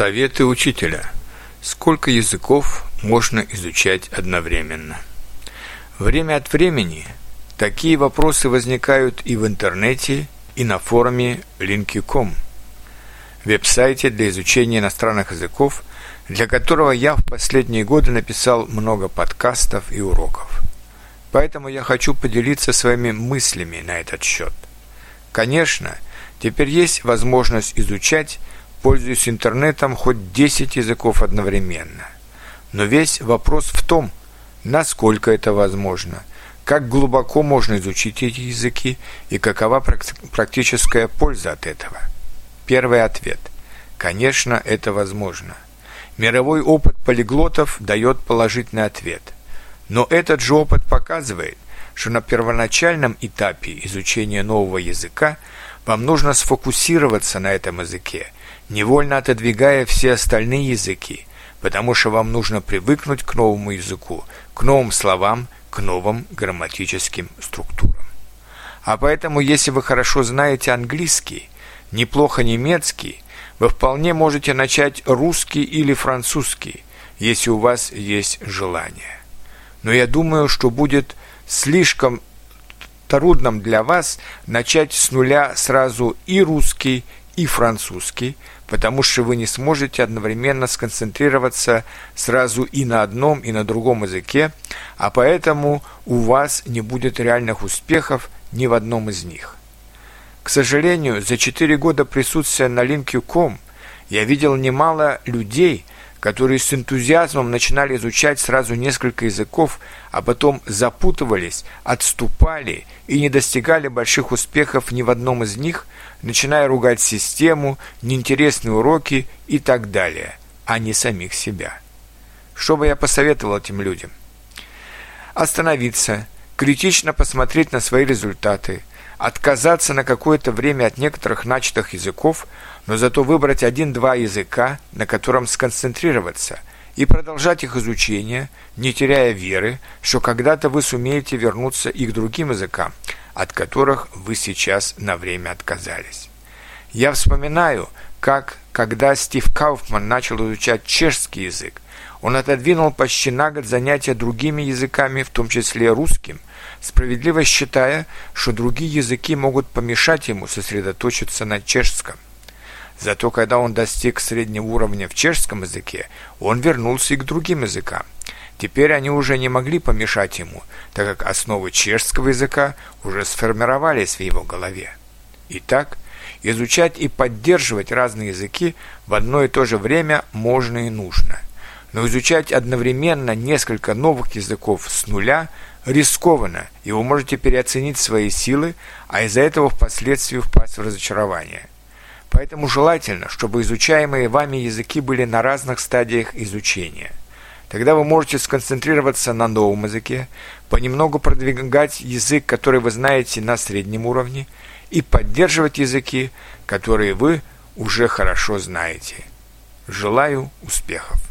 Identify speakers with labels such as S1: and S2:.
S1: Советы учителя. Сколько языков можно изучать одновременно? Время от времени такие вопросы возникают и в интернете, и на форуме Linky.com, веб-сайте для изучения иностранных языков, для которого я в последние годы написал много подкастов и уроков. Поэтому я хочу поделиться своими мыслями на этот счет. Конечно, теперь есть возможность изучать пользуюсь интернетом хоть 10 языков одновременно. Но весь вопрос в том, насколько это возможно, как глубоко можно изучить эти языки и какова практическая польза от этого. Первый ответ. Конечно, это возможно. Мировой опыт полиглотов дает положительный ответ. Но этот же опыт показывает, что на первоначальном этапе изучения нового языка вам нужно сфокусироваться на этом языке – невольно отодвигая все остальные языки, потому что вам нужно привыкнуть к новому языку, к новым словам, к новым грамматическим структурам. А поэтому, если вы хорошо знаете английский, неплохо немецкий, вы вполне можете начать русский или французский, если у вас есть желание. Но я думаю, что будет слишком трудным для вас начать с нуля сразу и русский, и французский, потому что вы не сможете одновременно сконцентрироваться сразу и на одном, и на другом языке, а поэтому у вас не будет реальных успехов ни в одном из них. К сожалению, за четыре года присутствия на Link.com я видел немало людей, которые с энтузиазмом начинали изучать сразу несколько языков, а потом запутывались, отступали и не достигали больших успехов ни в одном из них, начиная ругать систему, неинтересные уроки и так далее, а не самих себя. Что бы я посоветовал этим людям? Остановиться, критично посмотреть на свои результаты, отказаться на какое-то время от некоторых начатых языков, но зато выбрать один-два языка, на котором сконцентрироваться, и продолжать их изучение, не теряя веры, что когда-то вы сумеете вернуться и к другим языкам, от которых вы сейчас на время отказались. Я вспоминаю, как, когда Стив Кауфман начал изучать чешский язык, он отодвинул почти на год занятия другими языками, в том числе русским, справедливо считая, что другие языки могут помешать ему сосредоточиться на чешском. Зато когда он достиг среднего уровня в чешском языке, он вернулся и к другим языкам. Теперь они уже не могли помешать ему, так как основы чешского языка уже сформировались в его голове. Итак, изучать и поддерживать разные языки в одно и то же время можно и нужно. Но изучать одновременно несколько новых языков с нуля – рискованно, и вы можете переоценить свои силы, а из-за этого впоследствии впасть в разочарование. Поэтому желательно, чтобы изучаемые вами языки были на разных стадиях изучения. Тогда вы можете сконцентрироваться на новом языке, понемногу продвигать язык, который вы знаете на среднем уровне, и поддерживать языки, которые вы уже хорошо знаете. Желаю успехов!